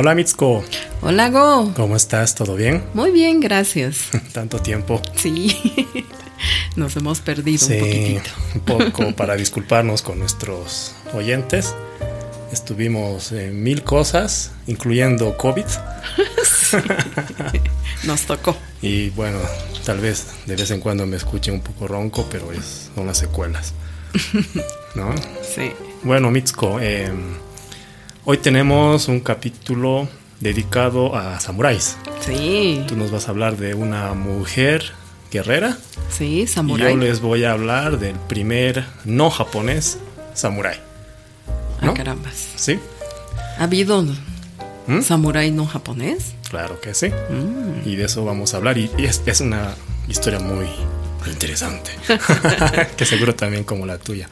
Hola Mitsuko, Hola Go. ¿cómo estás? ¿Todo bien? Muy bien, gracias. Tanto tiempo. Sí. Nos hemos perdido un Sí, poquitito. un poco para disculparnos con nuestros oyentes. Estuvimos en mil cosas, incluyendo COVID. Nos tocó. Y bueno, tal vez de vez en cuando me escuchen un poco ronco, pero es, son las secuelas. ¿No? Sí. Bueno, Mitsuko, eh, hoy tenemos un capítulo dedicado a samuráis. Sí. Tú nos vas a hablar de una mujer guerrera. Sí, Y samurái. yo les voy a hablar del primer no japonés samurái. Ah, ¿no? carambas. ¿Sí? ¿Ha habido ¿Mm? samurái no japonés? Claro que sí. Mm. Y de eso vamos a hablar. Y, y es, es una historia muy interesante. que seguro también como la tuya.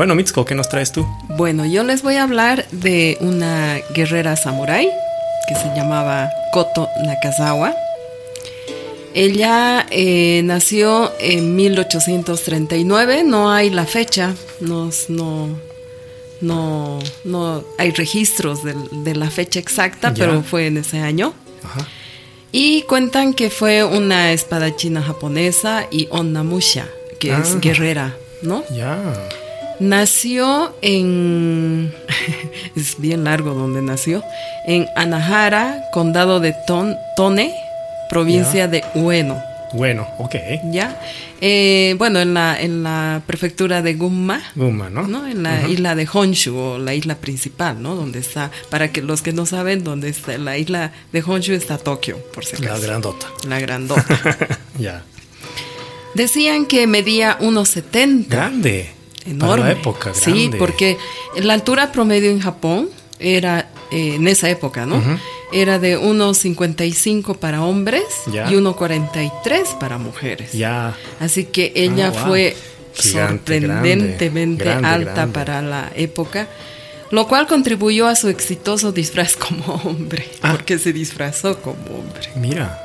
Bueno, Mitsuko, ¿qué nos traes tú? Bueno, yo les voy a hablar de una guerrera samurái que se llamaba Koto Nakazawa. Ella eh, nació en 1839, no hay la fecha, no, no, no, no hay registros de, la fecha exacta, Ya. pero fue en ese año. Ajá. Y cuentan que fue una espadachina japonesa y Onnamusha, que Ah. es guerrera, ¿no? Ya. Nació en. es bien largo donde nació. En Anahara, condado de Ton- Tone, provincia de Ueno. Bueno, ok. ¿Ya? Eh, bueno, en la, en la prefectura de Gunma. Guma, ¿no? ¿no? En la isla de Honshu, o la isla principal, ¿no? Donde está, para que los que no saben, donde está la isla de Honshu está Tokio, por si La acaso. grandota. La grandota. ya. Decían que medía unos 70. Grande. Enorme. Para la época, Sí, grande. porque la altura promedio en Japón era, eh, en esa época, ¿no? Era de 1,55 para hombres Ya. y 1,43 para mujeres. Ya. Así que ella Ah, wow. fue Gigante, sorprendentemente grande, grande, alta grande. para la época, lo cual contribuyó a su exitoso disfraz como hombre, Ah. porque se disfrazó como hombre. Mira.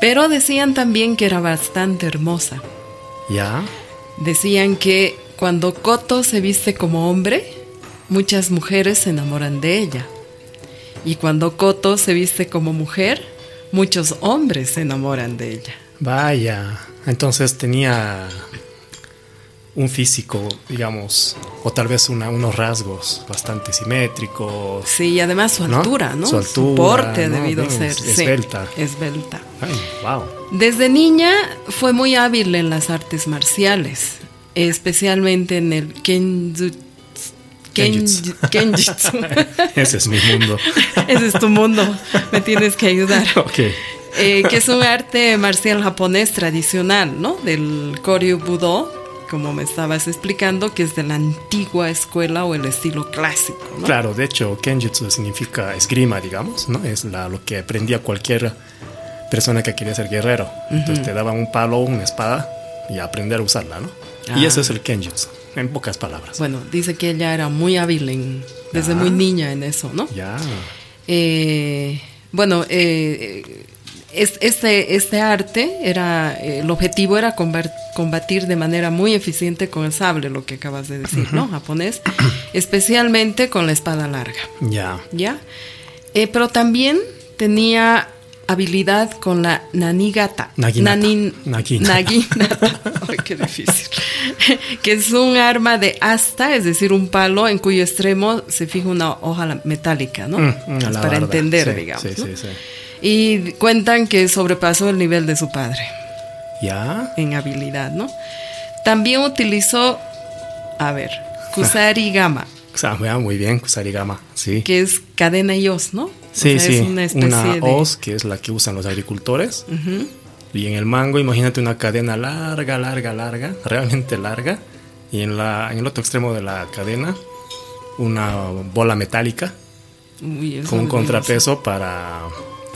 Pero decían también que era bastante hermosa. Ya. Decían que cuando Koto se viste como hombre, muchas mujeres se enamoran de ella. Y cuando Koto se viste como mujer, muchos hombres se enamoran de ella. Vaya. Entonces tenía un físico, digamos, o tal vez una- unos rasgos bastante simétricos. Sí, y además su ¿No? altura, ¿no? Su altura, porte debido Bien, ser. sí, esbelta. esbelta. Ay, wow. Desde niña fue muy hábil en las artes marciales, especialmente en el kenju- Kenjutsu. kenju- kenjutsu. Ese es mi mundo. Ese es tu mundo, me tienes que ayudar. ok. Eh, que es un arte marcial japonés tradicional, ¿no? Del Koryu Budo, como me estabas explicando, que es de la antigua escuela o el estilo clásico, ¿no? Claro, de hecho, Kenjutsu significa esgrima, digamos, ¿no? Es la, lo que aprendía cualquier persona que quería ser guerrero. Entonces te daban un palo, una espada y aprender a usarla, ¿no? Y Ah. eso es el Kenjutsu, en pocas palabras. Bueno, dice que ella era muy hábil en, desde Ah. muy niña en eso, ¿no? Ya. Eh, bueno, eh, es- este, este arte era, eh, el objetivo era combatir de manera muy eficiente con el sable, lo que acabas de decir, ¿no? Japonés, especialmente con la espada larga, Ya. ¿ya? Eh, pero también tenía habilidad con la nanigata. Naginata. Nanin- Naginata. naginata. Ay, qué difícil. que es un arma de asta, es decir, un palo en cuyo extremo se fija una hoja metálica, ¿no? Mm, Es una para entender, Sí, digamos. Sí, ¿no? sí, sí. Y cuentan que sobrepasó el nivel de su padre Ya. en habilidad, ¿no? También utilizó, a ver, Kusari Gama, O muy bien, Kusarigama. Sí. que es cadena y os, ¿no? O Sí, sea, sí. Es una especie de. hoz que es la que usan los agricultores. Ujú. Y en el mango, imagínate una cadena larga, larga, larga, realmente larga. Y en, la, en el otro extremo de la cadena, una bola metálica Uy, con un contrapeso para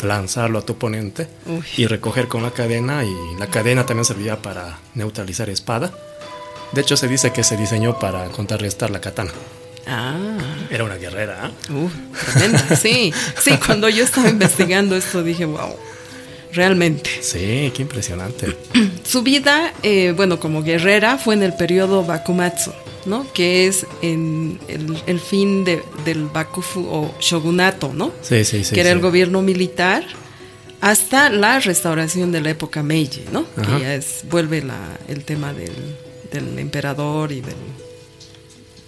lanzarlo a tu oponente Uy. y recoger con la cadena. Y la cadena también servía para neutralizar espada. De hecho, se dice que se diseñó para contrarrestar la katana. Ah, Era una guerrera, uh, tremenda, sí. Sí, cuando yo estaba investigando esto dije, wow, realmente. Sí, qué impresionante. Su vida, eh, bueno, como guerrera fue en el periodo Bakumatsu. ¿no? Que es en el, el fin de, del Bakufu o shogunato, ¿no? Sí, sí, sí. que era sí. el gobierno militar hasta la restauración de la época Meiji, ¿no? Ajá. Que ya es, vuelve la, el tema del, del emperador y del...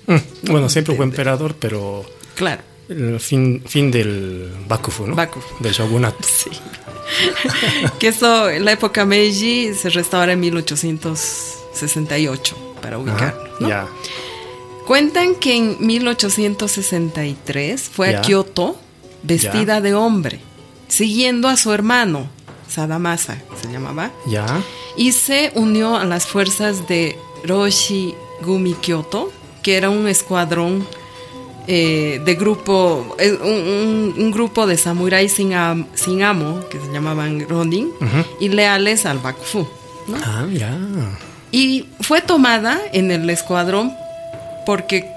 Mm, Bueno, siempre fue emperador, pero Claro, el fin, fin del Bakufu, ¿no? Bakufu. Del shogunato. sí. que eso, en la época Meiji se restaura en 1868, para Ajá, ubicarlo, ¿no? Ya. Cuentan que en 1863 fue a Kioto vestida de hombre, siguiendo a su hermano, Sadamasa se llamaba, Ya. y se unió a las fuerzas de Roshi Gumi Kyoto, que era un escuadrón eh, de grupo, eh, un, grupo de samuráis sin, am- sin amo, que se llamaban Ronin, y leales al Bakufu. ¿no? Ah, ya. Y fue tomada en el escuadrón porque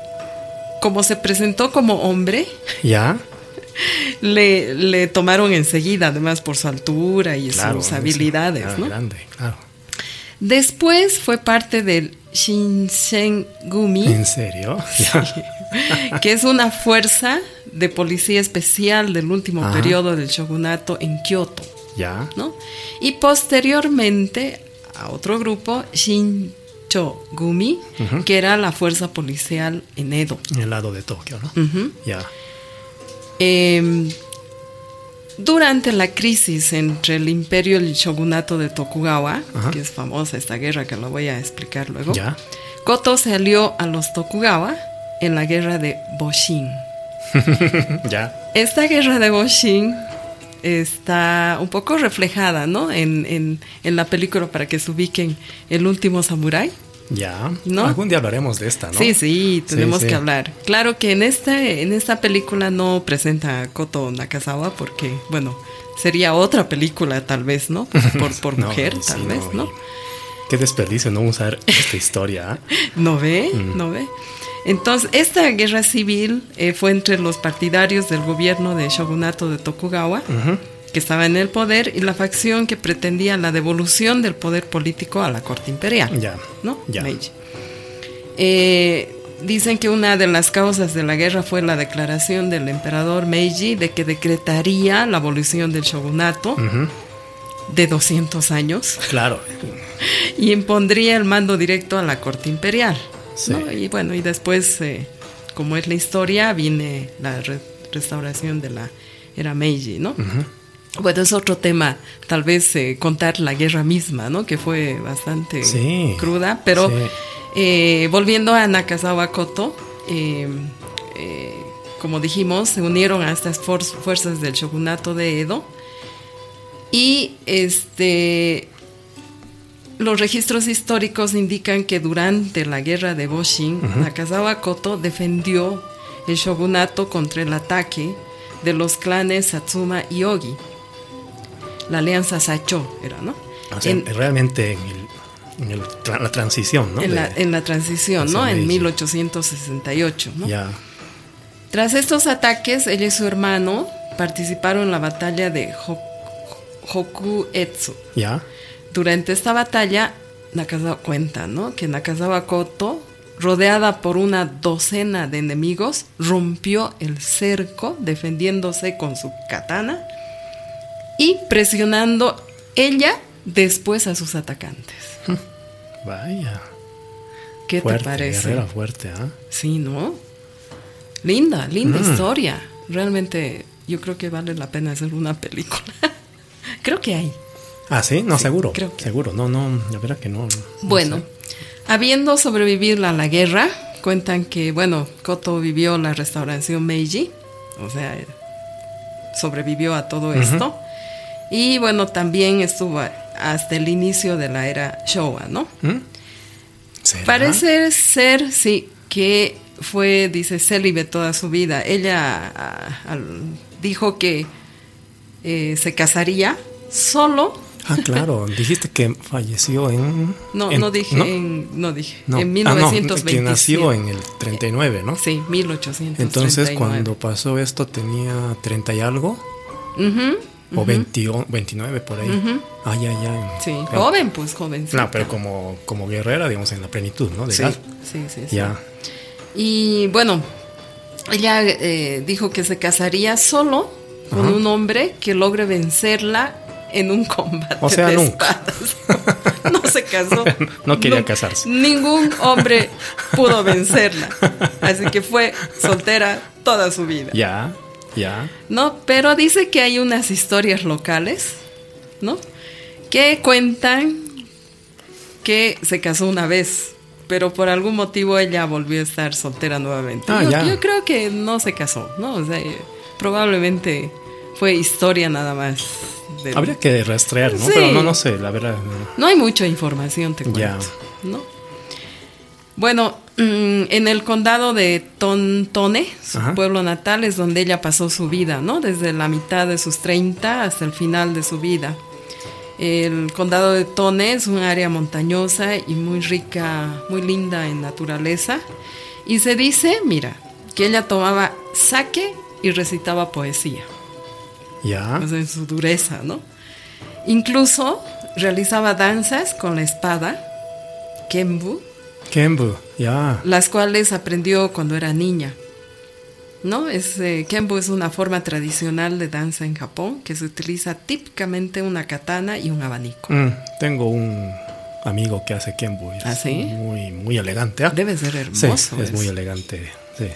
como se presentó como hombre, Ya. le, le tomaron enseguida, además por su altura y Claro. sus habilidades. Ah, ¿no? Grande, claro. Después fue parte del Shinsen Gumi, ¿En serio? Que es una fuerza de policía especial del último Ajá. periodo del shogunato en Kioto. Ya. ¿no? Y posteriormente a otro grupo, Shincho Gumi, Ujú. que era la fuerza policial en Edo. En el lado de Tokio, ¿no? Ya. Eh, durante la crisis entre el imperio y el shogunato de Tokugawa, Ajá. que es famosa esta guerra que lo voy a explicar luego, Ya. Koto se alió a los Tokugawa en la guerra de Boshin. Ya. Esta guerra de Boshin está un poco reflejada, ¿no? En, en- en la película para que se ubiquen El último samurái. Ya. ¿No? Algún día hablaremos de esta, ¿no? Sí, sí, tenemos sí. que hablar. Claro que en esta, en esta película no presenta a Koto Nakazawa porque, bueno, sería otra película tal vez, ¿no? Por, por No, mujer, sí, tal vez, y ¿no? Qué desperdicio no usar esta historia. ¿ah? ¿No ve? Mm. ¿No ve? Entonces, esta guerra civil eh, fue entre los partidarios del gobierno de shogunato de Tokugawa, Ujú. Que estaba en el poder, y la facción que pretendía la devolución del poder político a la corte imperial. Ya. ¿no? Ya. Meiji. Eh, dicen que una de las causas de la guerra fue la declaración del emperador Meiji de que decretaría la abolición del shogunato de 200 años Claro. y impondría el mando directo a la corte imperial. Sí. ¿no? Y bueno, y después, eh, como es la historia, viene la re- restauración de la era Meiji, ¿no? Bueno, es otro tema, tal vez eh, contar la guerra misma, ¿no? Que fue bastante Sí, cruda, pero sí. eh, volviendo a Nakazawa Koto, eh, eh, como dijimos, se unieron a estas fuerzas del shogunato de Edo y este los registros históricos indican que durante la guerra de Boshin, Nakazawa Koto defendió el shogunato contra el ataque de los clanes Satsuma y Ogi. La alianza Sacho era, ¿no? O sea, En- realmente en, el- en el tra- la transición, ¿no? en, la, De- en la transición, ¿no? En Meiji. 1868, ¿no? Ya. Tras estos ataques, él y su hermano participaron en la batalla de Ho- Hokuetsu. Ya. Durante esta batalla, Nakazawa cuenta, ¿no? Que Nakazawa Koto, rodeada por una docena de enemigos, rompió el cerco defendiéndose con su katana y presionando ella después a sus atacantes. Vaya. ¿Qué fuerte, te parece? Guerrera fuerte, ¿ah? Sí, ¿no? Linda, linda Mm. historia. Realmente yo creo que vale la pena hacer una película. creo que hay. Ah, sí, no, Sí, seguro. creo que- Seguro, no, no, la verdad que no. no Bueno, sé. habiendo sobrevivido a la guerra, cuentan que, bueno, Koto vivió la restauración Meiji, o sea, eh, sobrevivió a todo esto. Y bueno, también estuvo a- hasta el inicio de la era Showa, ¿no? ¿Mm? ¿Será? Parece ser, sí, que fue, dice, célibe toda su vida. Ella ah, al- dijo que eh, se casaría solo. Ah, claro, dijiste que falleció en. No, en- no dije, ¿no? en, no dije, No. en Ah, no, 1927. que nació en el 39, ¿no? Sí, 1839. Entonces, cuando pasó esto tenía 30 y algo. Ujú. O 20 29 por ahí. Ah, ya, ya. Sí, Claro. joven, pues joven. No, pero como, como guerrera, digamos, en la plenitud, ¿no? Sí, sí, sí, sí. Ya. Y bueno, ella eh, dijo que se casaría solo con Ajá. un hombre que logre vencerla en un combate O sea, de nunca. espadas. no se casó. No quería casarse. Ningún hombre pudo vencerla. Así que fue soltera toda su vida. Ya, ya. ¿no? Pero dice que hay unas historias locales, ¿no? Que cuentan que se casó una vez, pero por algún motivo ella volvió a estar soltera nuevamente. Ah, yo, ya. yo creo que no se casó, ¿no? O sea, probablemente fue historia nada más. del- Habría que rastrear, ¿no? Sí. Pero no, no sé, la verdad. no. No hay mucha información, te cuento, Ya. ¿no? Bueno, mm, en el condado de Tontone, su Ajá. pueblo natal, es donde ella pasó su vida, ¿no? Desde la mitad de sus 30 hasta el final de su vida. El condado de Tone es un área montañosa y muy rica, muy linda en naturaleza. Y se dice, mira, que ella tomaba sake y recitaba poesía Ya. en su dureza, ¿no? Incluso realizaba danzas con la espada, kembu, Kembu, ya. las cuales aprendió cuando era niña. ¿No? Es, eh, kembu es una forma tradicional de danza en Japón que se utiliza típicamente una katana y un abanico. Mm, tengo un amigo que hace Kembu. y es ¿Ah, sí? Muy, muy elegante. ¿ah? Debe ser Sí, hermoso. es muy elegante. Sí,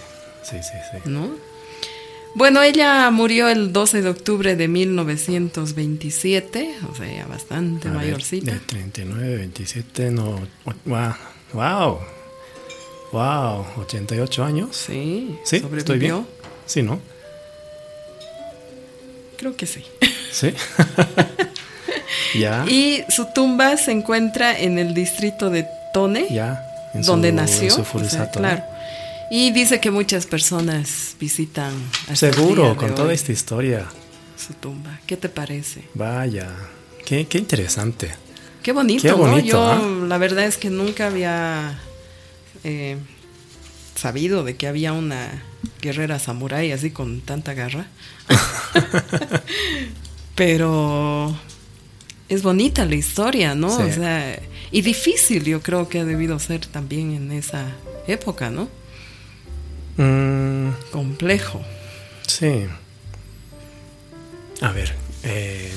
sí, sí. sí. ¿no? Bueno, ella murió el 12 de octubre de 1927, o sea, bastante A ver, mayorcita. De 39, 27, no. Wow. Wow. Wow. 88 años. Sí, Sí, sobrevivió. estoy bien. Sí, ¿no? Creo que sí. Sí. ya. Y su tumba se encuentra en el distrito de Tone, ya. en donde su- nació. En su o sea, furusato, ¿no? claro. Y dice que muchas personas visitan Seguro, con toda esta historia. su tumba. ¿Qué te parece? Vaya. Qué, qué interesante. Qué bonito, Qué bonito, ¿no? Yo ¿ah? la verdad es que nunca había eh, sabido de que había una guerrera samurái así con tanta garra. Pero es bonita la historia, ¿no? Sí. O sea, y difícil yo creo que ha debido ser también en esa época, ¿no? Mm, Complejo. sí. A ver. eh,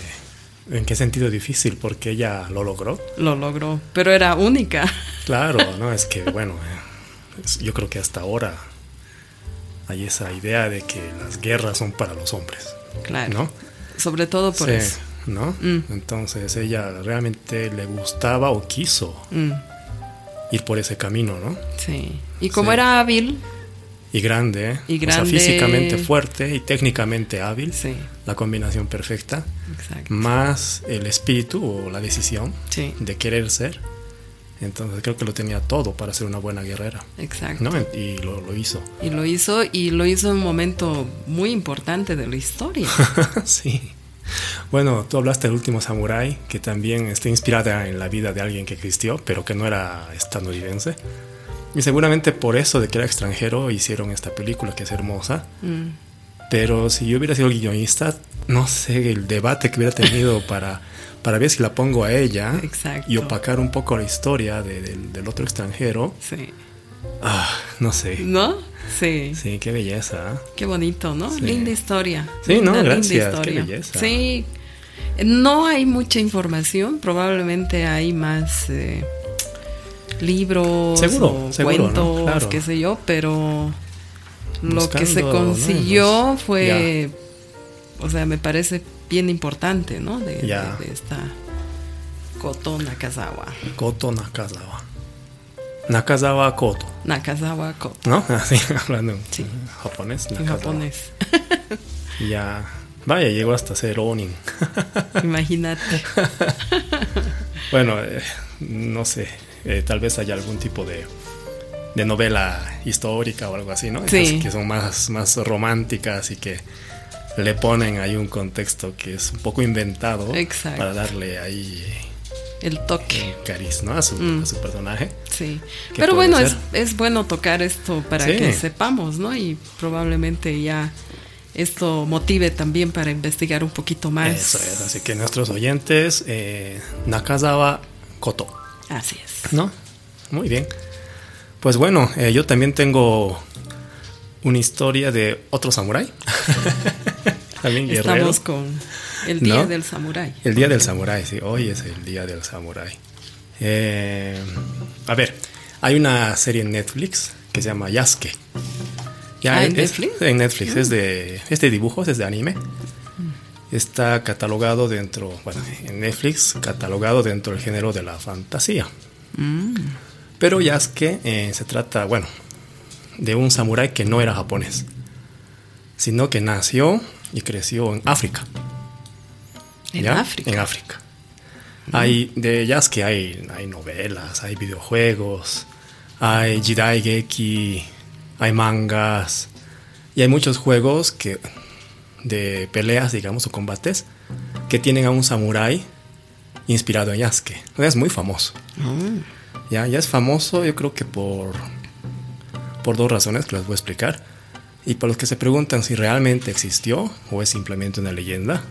¿En qué sentido difícil? Porque ella lo logró. Lo logró, pero era única. Claro, no, es que bueno, eh, yo creo que hasta ahora hay esa idea de que las guerras son para los hombres, Claro. ¿no? Sobre todo por Sí, eso. ¿no? Mm. Entonces ella realmente le gustaba o quiso Mm, ir por ese camino, ¿no? sí. Y como Sí. era hábil, Y grande, ¿eh? Y O grande. sea, físicamente fuerte y técnicamente hábil, sí, la combinación perfecta, exacto. más el espíritu o la decisión Sí, de querer ser. Entonces creo que lo tenía todo para ser una buena guerrera, exacto. ¿no? Y lo, lo hizo. Y lo hizo, y lo hizo en un momento muy importante de la historia. sí. Bueno, tú hablaste del último samurái, que también está inspirada en la vida de alguien que existió, pero que no era estadounidense. Y seguramente por eso de que era extranjero hicieron esta película que es hermosa. Mm, Pero si yo hubiera sido guionista, no sé el debate que hubiera tenido para, para ver si la pongo a ella Exacto. y opacar un poco la historia de- del- del otro extranjero. sí. Ah, no sé. ¿No? Sí. Sí, qué belleza. ¿eh? Qué bonito, ¿no? Sí. Linda historia. Sí, no, Linda, linda gracias, qué belleza. Sí. No hay mucha información, probablemente hay más eh, libros Seguro, o seguro, ¿no? cuentos, Claro. qué sé yo, pero lo que se consiguió fue, o sea, me parece bien importante, ¿no? De, de- Ya. de esta Koto Nakazawa. Koto Nakazawa. Nakazawa Koto, Nakazawa Koto, ¿no? Así hablando en Sí. japonés. en japonés. Ya. Vaya, llegó hasta ser Onin. Imagínate. Bueno, eh, no sé, eh, tal vez haya algún tipo de, de novela histórica o algo así, ¿no? Sí. Que son más, más románticas y que le ponen ahí un contexto que es un poco inventado Exacto. para darle ahí El toque. cariz, ¿no? A su, Mm. a su personaje. Sí, ¿Qué pero bueno, es, es bueno tocar esto para Sí. que sepamos, ¿no? Y probablemente ya esto motive también para investigar un poquito más. Eso es, así que nuestros oyentes, eh, Nakazawa Koto. Así es. ¿No? Muy bien. Pues bueno, eh, yo también tengo una historia de otro samurái. también guerrero. Estamos con el Día del Samurái. El Día del Samurái, sí, hoy es el Día del Samurái. Eh, a ver, hay una serie en Netflix que se llama Yasuke. Ya ¿Ah, en Netflix? En Netflix, es de, este dibujos, es de anime. Está catalogado dentro, bueno, en Netflix, catalogado dentro del género de la fantasía. Mm. Pero Yasuke eh, se trata, bueno, de un samurái que no era japonés, sino que nació y creció en África. ¿En África? En África. Hay, de Yasuke hay, hay novelas, hay videojuegos, hay Jidaigeki, hay mangas y hay muchos juegos que de peleas, digamos, o combates que tienen a un samurái inspirado en Yasuke. Es muy famoso. Mm. Ya, ya es famoso, yo creo que por, por dos razones que les voy a explicar. Y para los que se preguntan si realmente existió o es simplemente una leyenda,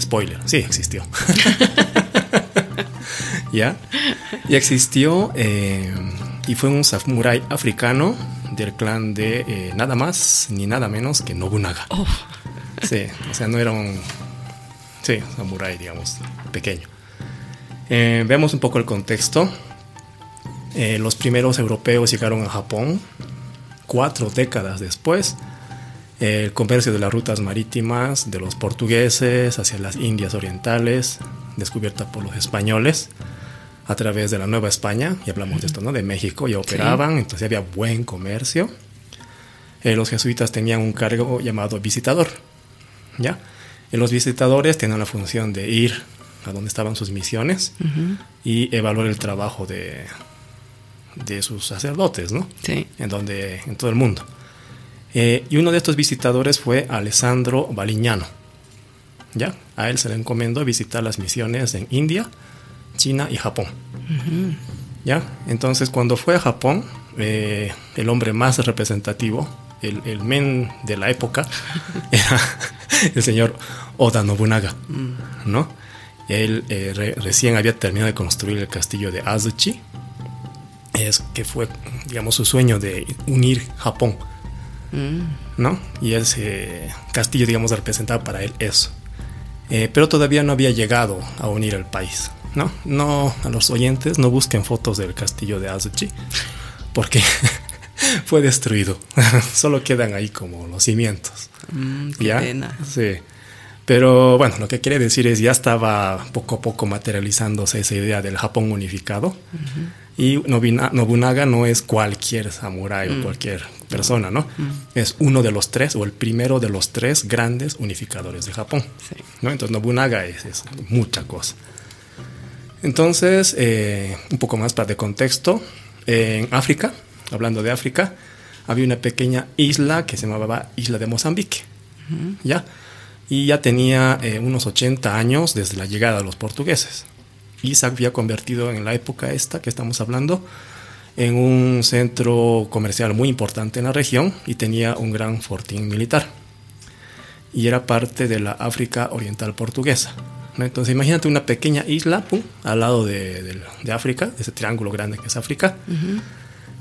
spoiler, sí existió. ¿Ya? Y existió eh, y fue un samurái africano del clan de eh, nada más ni nada menos que Nobunaga. Oh. Sí, o sea, no era un sí, samurái, digamos, pequeño. Eh, vemos un poco el contexto. los primeros europeos llegaron a Japón cuatro décadas después. El comercio de las rutas marítimas de los portugueses hacia las Indias Orientales, descubierta por los españoles a través de la Nueva España, y hablamos de esto, ¿no? De México, ya operaban, entonces había buen comercio. Eh, los jesuitas tenían un cargo llamado visitador, ¿ya? Y los visitadores tenían la función de ir a donde estaban sus misiones y evaluar el trabajo de, de sus sacerdotes, ¿no? Sí. En, donde, en todo el mundo. Eh, y uno de estos visitadores fue Alessandro Baliñano. ¿Ya? A él se le encomendó visitar las misiones en India, China y Japón. ¿Ya? Entonces, cuando fue a Japón, eh, el hombre más representativo, el, el, men de la época, era el señor Oda Nobunaga, mm. ¿no? Él eh, recién había terminado de construir el castillo de Azuchi, es que fue, digamos, su sueño de unir Japón, mm. ¿no? Y ese castillo, digamos, representaba para él eso. Eh, pero todavía no había llegado a unir el país. ¿no? No, a los oyentes no busquen fotos del castillo de Azuchi, porque fue destruido. Solo quedan ahí como los cimientos. Mm, qué Pena. Sí. Pero bueno, lo que quiere decir es ya estaba poco a poco materializándose esa idea del Japón unificado. Y Nobunaga no es cualquier samurái o mm. cualquier persona, ¿no? Mm. Es uno de los tres o el primero de los tres grandes unificadores de Japón. ¿no? Entonces Nobunaga es, es mucha cosa. Entonces, eh, un poco más para de contexto, en África, hablando de África, había una pequeña isla que se llamaba Isla de Mozambique, ¿ya? Y ya tenía eh, unos 80 años desde la llegada de los portugueses. Y se había convertido en la época esta que estamos hablando en un centro comercial muy importante en la región y tenía un gran fortín militar. Y era parte de la África Oriental Portuguesa. Entonces imagínate una pequeña isla al lado de, África, ese triángulo grande que es África.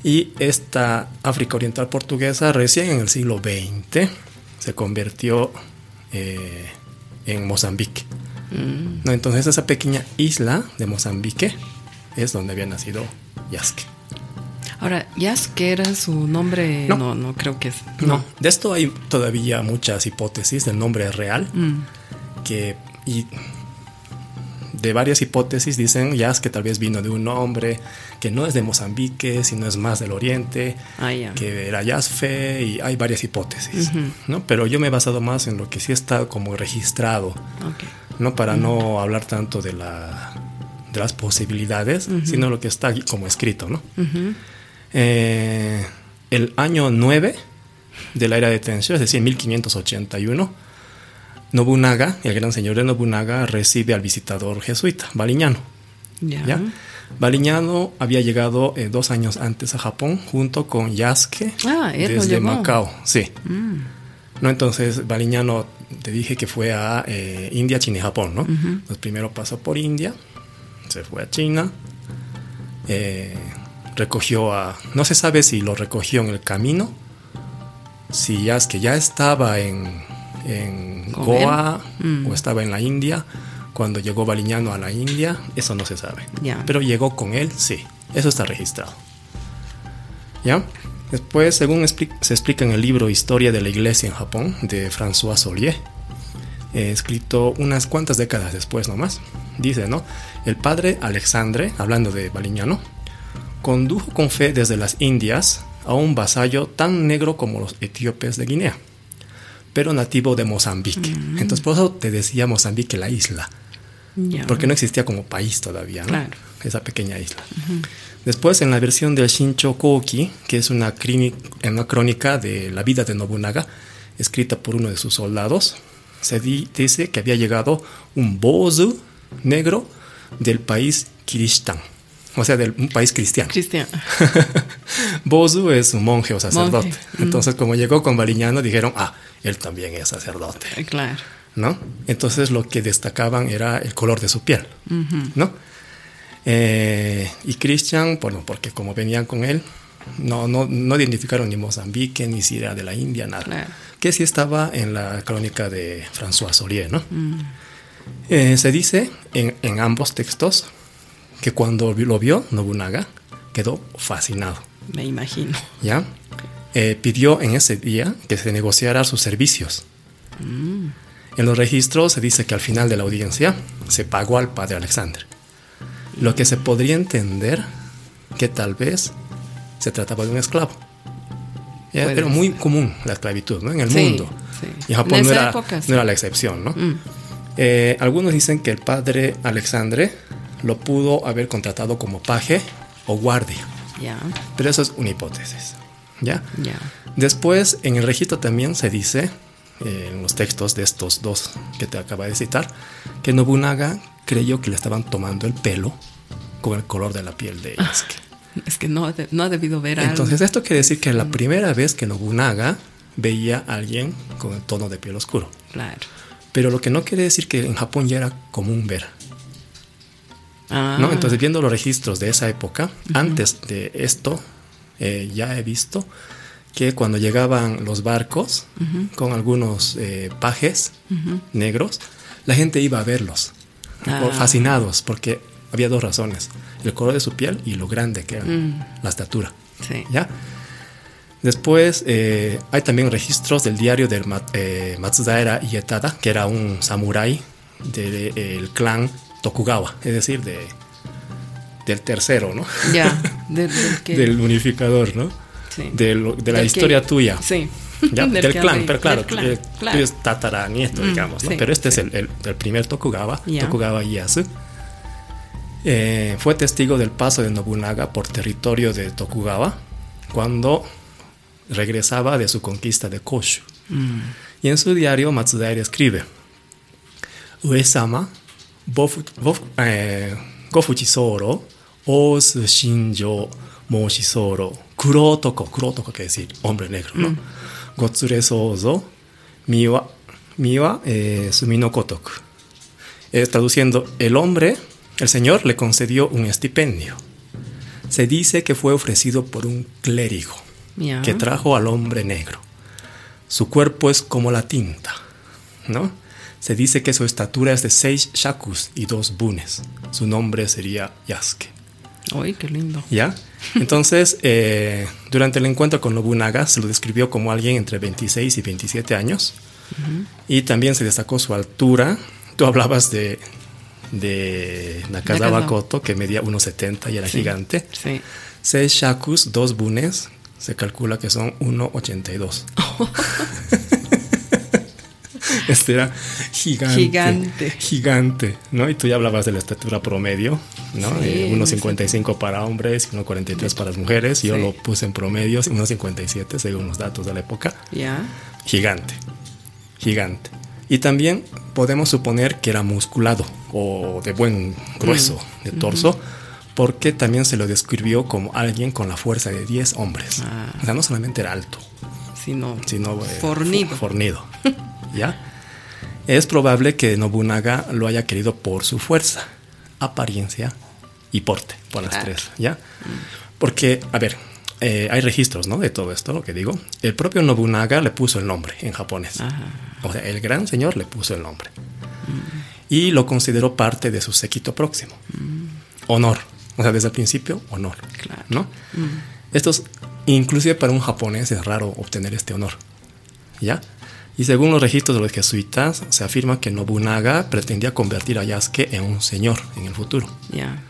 Y esta África Oriental Portuguesa recién en el siglo XX se convirtió eh, en Mozambique. Mm. ¿no? Entonces esa pequeña isla de Mozambique es donde había nacido Yasque. Ahora, Yasque era su nombre, no, no, creo que es. No. de esto hay todavía muchas hipótesis del nombre real, mm. que y de varias hipótesis dicen ya que tal vez vino de un hombre que no es de Mozambique, sino es más del oriente, ah, que era Yazfe, y hay varias hipótesis, ¿no? Pero yo me he basado más en lo que sí está como registrado, ¿no? Para no hablar tanto de, la, de las posibilidades, sino lo que está como escrito, ¿no? Eh, el año 9 de la era de Tensio, es decir, 1581, Nobunaga, el gran señor de Nobunaga, recibe al visitador jesuita, Baliñano. ¿ya? Baliñano había llegado eh, dos años antes a Japón junto con Yasuke ah, desde Macao. Sí. Mm. ¿no? Entonces, Baliñano, te dije que fue a eh, India, China y Japón, ¿no? Pues primero pasó por India, se fue a China, eh, recogió a... No se sabe si lo recogió en el camino, si ya es que ya estaba en, en Goa Mm. o estaba en la India, cuando llegó Baliñano a la India, eso no se sabe. Ya. Pero llegó con él, sí, eso está registrado. ¿Ya? Después, según expli- se explica en el libro Historia de la Iglesia en Japón, de François Solier, eh, escrito unas cuantas décadas después nomás, dice, ¿no? El padre Alexandre, hablando de Baliñano, condujo con fe desde las Indias a un vasallo tan negro como los etíopes de Guinea, pero nativo de Mozambique. Entonces, por eso te decía Mozambique la isla, porque no existía como país todavía, ¿no? Claro. Esa pequeña isla. Después, en la versión del Shincho Koki, que es una, crónica de la vida de Nobunaga, escrita por uno de sus soldados, se di- dice que había llegado un bozu negro del país Kiristán, o sea, del un país cristiano. Cristian. Bozu es un monje o sacerdote. Monje, mm. Entonces, como llegó con Baliñano, dijeron, ah, él también es sacerdote. Claro. ¿no? Entonces lo que destacaban era el color de su piel, ¿no? Eh, y Christian, bueno, porque como venían con él, no, no, no identificaron ni Mozambique, ni si era de la India, nada. Claro. Que sí estaba en la crónica de François Solier, ¿no? Eh, se dice en, en ambos textos que cuando lo vio Nobunaga, quedó fascinado. Me imagino. ¿ya? Eh, pidió en ese día que se negociara sus servicios. En los registros se dice que al final de la audiencia se pagó al padre Alexander. Lo que se podría entender que tal vez se trataba de un esclavo. Ya, Era ser. muy común la esclavitud ¿no? en el Sí, mundo. sí. Y Japón no era, época, sí. no era la excepción. ¿no? Mm. Eh, algunos dicen que el padre Alexandre lo pudo haber contratado como paje o guardia. Pero eso es una hipótesis. ¿Ya? Ya. Después, en el registro también se dice, eh, en los textos de estos dos que te acaba de citar, que Nobunaga creyó que le estaban tomando el pelo con el color de la piel de Yasuke. Es que no, ha de- no ha debido ver algo. Entonces, esto quiere decir que es la primera vez que Nobunaga veía a alguien con el tono de piel oscuro. Claro. Pero lo que no quiere decir que en Japón ya era común ver. Ah, ¿no? Entonces, viendo los registros de esa época, antes de esto, eh, ya he visto que cuando llegaban los barcos con algunos eh, pajes negros, la gente iba a verlos, Ah. fascinados, porque había dos razones, el color de su piel y lo grande que era, la estatura. sí. ¿Ya? Después eh, hay también registros del diario del eh, Matsudaira Ietada, que era un samurái del clan Tokugawa, es decir, de, del tercero, ¿no? Ya. Del, del que- Del unificador, ¿no? sí. De, lo- de la Del historia que- tuya. Sí. ¿ya? Del, clan, pero claro, clan, eh, claro. tú es tataranieto, Mm, digamos, ¿no? sí, Pero este es el, el- el primer Tokugawa. Tokugawa Ieyasu. Eh, fue testigo del paso de Nobunaga por territorio de Tokugawa cuando regresaba de su conquista de Koshu. Mm. Y en su diario Matsudaira escribe: Uesama, bofu, bofu, eh, Gofuchisoro, Osu Shinjo, Moshisoro, Kurotoko, Kurotoko quiere decir hombre negro, ¿no? Gotsure Sozo, Miwa, Miwa, eh, Sumino Kotoku. Eh, traduciendo, el hombre, el Señor le concedió un estipendio. Se dice que fue ofrecido por un clérigo que trajo al hombre negro. Su cuerpo es como la tinta, ¿no? Se dice que su estatura es de seis shakus y dos bunes. Su nombre sería Yasuke. Uy, qué lindo. ¿Ya? Entonces, eh, durante el encuentro con Nobunaga se lo describió como alguien entre 26 y 27 años. Y también se destacó su altura. Tú hablabas de, de Nakazawa Nakazawa. Koto, que medía 1,70 y era Sí. gigante. Sí. 6 shakus, 2 bunes, se calcula que son 1,82. este era gigante. Gigante. Gigante, ¿no? Y tú ya hablabas de la estatura promedio, ¿no? Sí, Eh, 1,55 para hombres y 1,43 para las mujeres. Yo Sí. lo puse en promedio, 1,57 según los datos de la época. Ya. Gigante, gigante. Y también podemos suponer que era musculado o de buen grueso de torso, porque también se lo describió como alguien con la fuerza de 10 hombres. Ah. O sea, no solamente era alto, sino, sino eh, fornido. fornido. ¿Ya? Es probable que Nobunaga lo haya querido por su fuerza, apariencia y porte, por las tres, ¿ya? Porque, a ver, eh, hay registros, ¿no? De todo esto, lo que digo. El propio Nobunaga le puso el nombre en japonés. Ajá. O sea, el gran señor le puso el nombre. Y lo consideró parte de su séquito próximo. Honor. O sea, desde el principio, honor. Claro. ¿No? Esto es, inclusive para un japonés es raro obtener este honor. ¿Ya? Y según los registros de los jesuitas, se afirma que Nobunaga pretendía convertir a Yasuke en un señor en el futuro. Ya.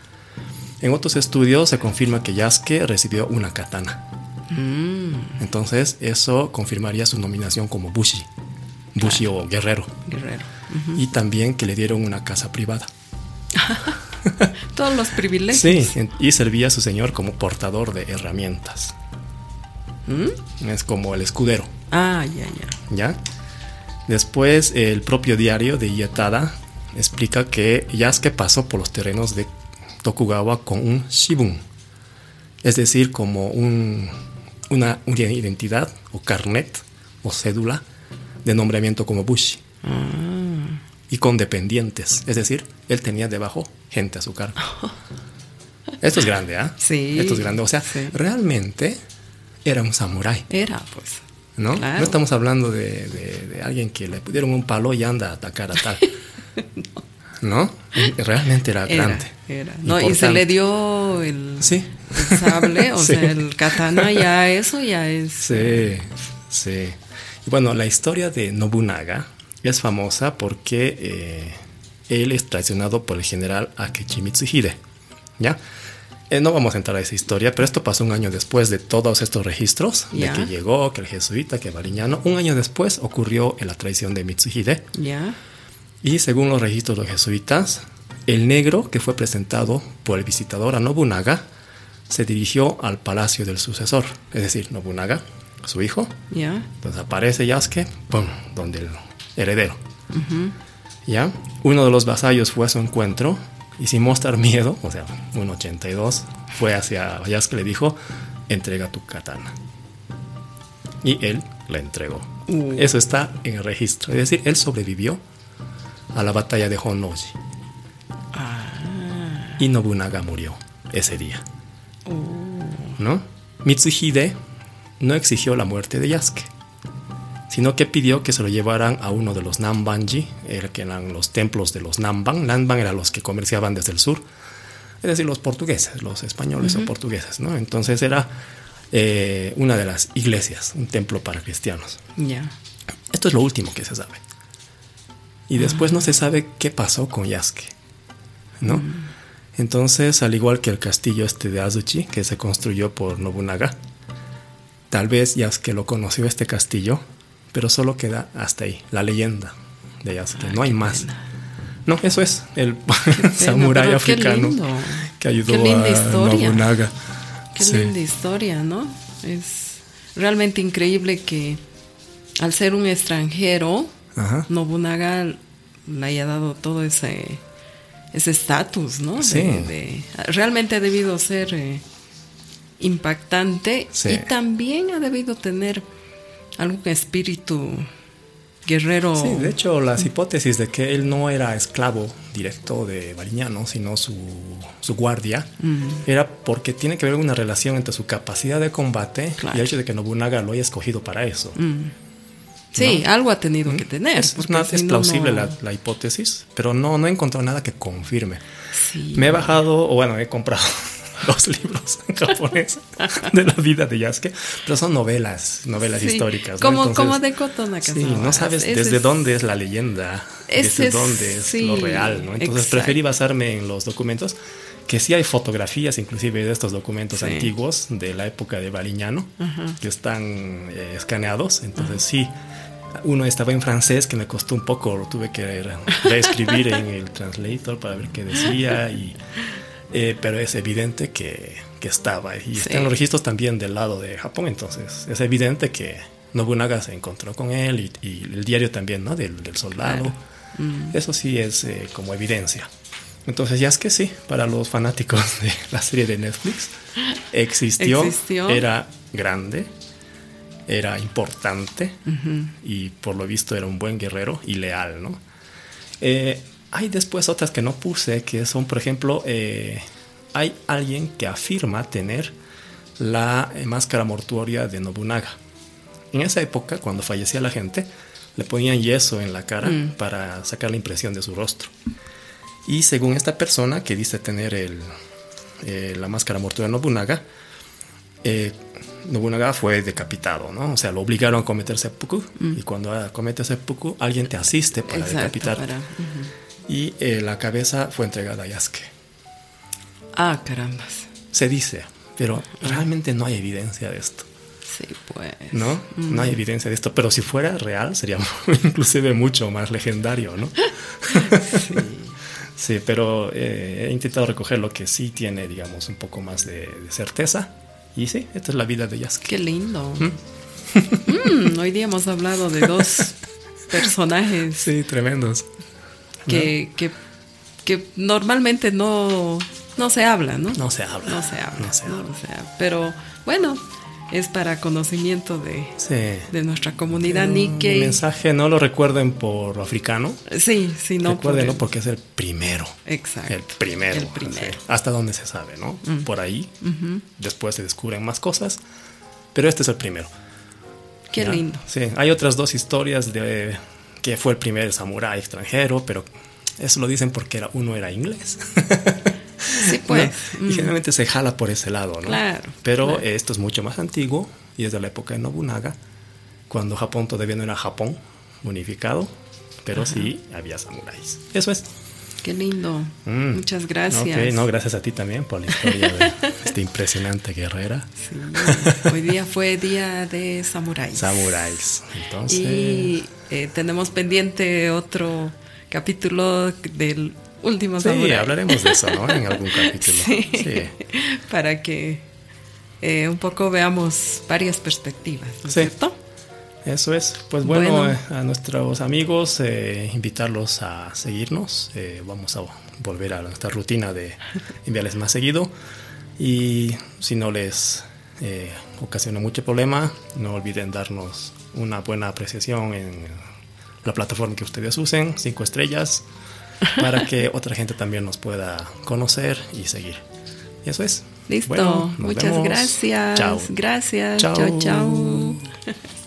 En otros estudios se confirma que Yasuke recibió una katana. Mm, Entonces, eso confirmaría su nominación como Bushi. Bushi o guerrero. guerrero. Y también que le dieron una casa privada. Todos los privilegios. Sí, y servía a su señor como portador de herramientas. ¿Mm? Es como el escudero, Ah, ya, ya. ¿ya? Después, el propio diario de Ietada explica que Yasuke pasó por los terrenos de Tokugawa con un shibun, es decir, como un- una, una identidad o carnet o cédula de nombramiento como Bushi. Ah, y con dependientes. Es decir, él tenía debajo gente a su cargo. Esto es grande, ¿ah? Sí, Esto es grande. O sea, sí. realmente era un samurái, era, pues. ¿No? Claro. No estamos hablando de, de- de alguien que le dieron un palo y anda a atacar a tal. no. Realmente era, Era, grande. era. No, y se le dio el, Sí. el sable, o Sí. sea, el katana, ya eso ya es. Sí, sí. Y bueno, la historia de Nobunaga es famosa porque eh, él es traicionado por el general Akechi Mitsuhide. ¿Ya? Eh, no vamos a entrar a esa historia, pero esto pasó un año después de todos estos registros, de que llegó, que el jesuita, que Bariñano. Un año después ocurrió la traición de Mitsuhide. Ya. Y según los registros de los jesuitas, el negro que fue presentado por el visitador a Nobunaga se dirigió al palacio del sucesor, es decir, Nobunaga, su hijo. Ya. Entonces aparece Yasuke, ¡pum! donde el heredero. ¿Ya? Uno de los vasallos fue a su encuentro y sin mostrar miedo, o sea, un 82, fue hacia Yasuke y le dijo, entrega tu katana. Y él la entregó. Uh. Eso está en el registro. Es decir, él sobrevivió a la batalla de Honnoji. Ah. Y Nobunaga murió ese día. Uh. ¿No? Mitsuhide no exigió la muerte de Yasuke, sino que pidió que se lo llevaran a uno de los Nambanji, que eran los templos de los Namban. Namban eran los que comerciaban desde el sur, es decir, los portugueses, los españoles o portugueses, ¿no? Entonces era eh, una de las iglesias, un templo para cristianos. Ya. Esto es lo último que se sabe. Y después no se sabe qué pasó con Yasuke, ¿no? Entonces, al igual que el castillo este de Azuchi, que se construyó por Nobunaga, tal vez Yasuke lo conoció este castillo, pero solo queda hasta ahí, la leyenda de Yasuke, no hay más. No, eso es el samurái africano que ayudó Qué linda a historia. Nobunaga. Qué Sí. linda historia, ¿no? Es realmente increíble que al ser un extranjero, Ajá. Nobunaga le haya dado todo ese ese estatus, ¿no? De- Sí. de- realmente ha debido ser eh, impactante Sí. y también ha debido tener algún espíritu guerrero. Sí, de hecho, las hipótesis de que él no era esclavo directo de Bariñano, sino su, su guardia, era porque tiene que haber una relación entre su capacidad de combate Claro. y el hecho de que Nobunaga lo haya escogido para eso. Mm. Sí, algo ha tenido que tener. Es, es porque una- si es no, plausible no- La, la hipótesis, pero no, no he encontrado nada que confirme. Sí. Me he bajado, o bueno, he comprado dos libros en japonés de la vida de Yasuke, pero son novelas, novelas Sí, históricas. ¿no? Como, Entonces, como de Nakazawa. Sí, no sabes Ese desde es- dónde es la leyenda, desde es- dónde es sí, lo real, ¿no? Entonces exacto. preferí basarme en los documentos, que sí hay fotografías inclusive de estos documentos Sí. antiguos de la época de Bariñano, Ajá. que están eh, escaneados, entonces sí. Uno estaba en francés que me costó un poco, lo tuve que re- reescribir en el translator para ver qué decía, y, eh, pero es evidente que, que estaba. Y Sí. están los registros también del lado de Japón, entonces es evidente que Nobunaga se encontró con él y, y el diario también, ¿no? Del, del soldado. Claro. Mm. Eso sí es eh, como evidencia. Entonces ya es que sí, para los fanáticos de la serie de Netflix, existió, Existió. era grande, era importante y por lo visto era un buen guerrero y leal, ¿no? Eh, hay después otras que no puse, que son, por ejemplo, eh, hay alguien que afirma tener la eh, máscara mortuoria de Nobunaga. En esa época, cuando fallecía la gente, le ponían yeso en la cara mm. para sacar la impresión de su rostro. Y según esta persona que dice tener el, la máscara mortuoria de Nobunaga, Nobunaga fue decapitado, ¿no? O sea, lo obligaron a cometer seppuku mm. y cuando comete seppuku alguien te asiste para decapitar. Y eh, la cabeza fue entregada a Yasuke. Ah, carambas. Se dice, pero realmente no hay evidencia de esto. Sí, pues. ¿No? No hay evidencia de esto, pero si fuera real sería inclusive mucho más legendario, ¿no? sí. sí, pero eh, he intentado recoger lo que sí tiene, digamos, un poco más de certeza y sí, esta es la vida de Yasuke. Qué lindo. ¿Mm? Mm, hoy día hemos hablado de dos personajes. Sí, tremendos. Que, que, que, normalmente no, no se habla, ¿no? No se habla. No se habla. No se habla. Pero bueno, es para conocimiento de, de nuestra comunidad Nikkei. El mensaje no lo recuerden por africano. Sí, sí, no. Recuérdenlo porque es el primero. Exacto. El primero. El primero. hasta donde se sabe, ¿no? Mm. Por ahí. Después se descubren más cosas. Pero este es el primero. Qué lindo. Sí, hay otras dos historias de que fue el primer samurái extranjero, pero eso lo dicen porque era, uno era inglés. Sí, pues. Y mm. generalmente se jala por ese lado, ¿no? Claro. Pero esto es mucho más antiguo y es de la época de Nobunaga, cuando Japón todavía no era Japón unificado, pero sí había samuráis. Eso es. Qué lindo. Mm. Muchas gracias. Ok, no, gracias a ti también por la historia de esta impresionante guerrera. Sí, hoy día fue día de samuráis. Samuráis. Entonces. Y eh, tenemos pendiente otro capítulo del último Sí, hablaremos de eso, ¿no? En algún capítulo. Sí. Para que eh, un poco veamos varias perspectivas, ¿no es cierto? Eso es. Pues bueno, eh, a nuestros amigos, eh, invitarlos a seguirnos. vamos a volver a nuestra rutina de enviarles más seguido. Y si no les ocasiona mucho problema, no olviden darnos una buena apreciación en la plataforma que ustedes usen, cinco estrellas para que otra gente también nos pueda conocer y seguir. Y eso es. Listo. Muchas gracias. Gracias. chao. chao.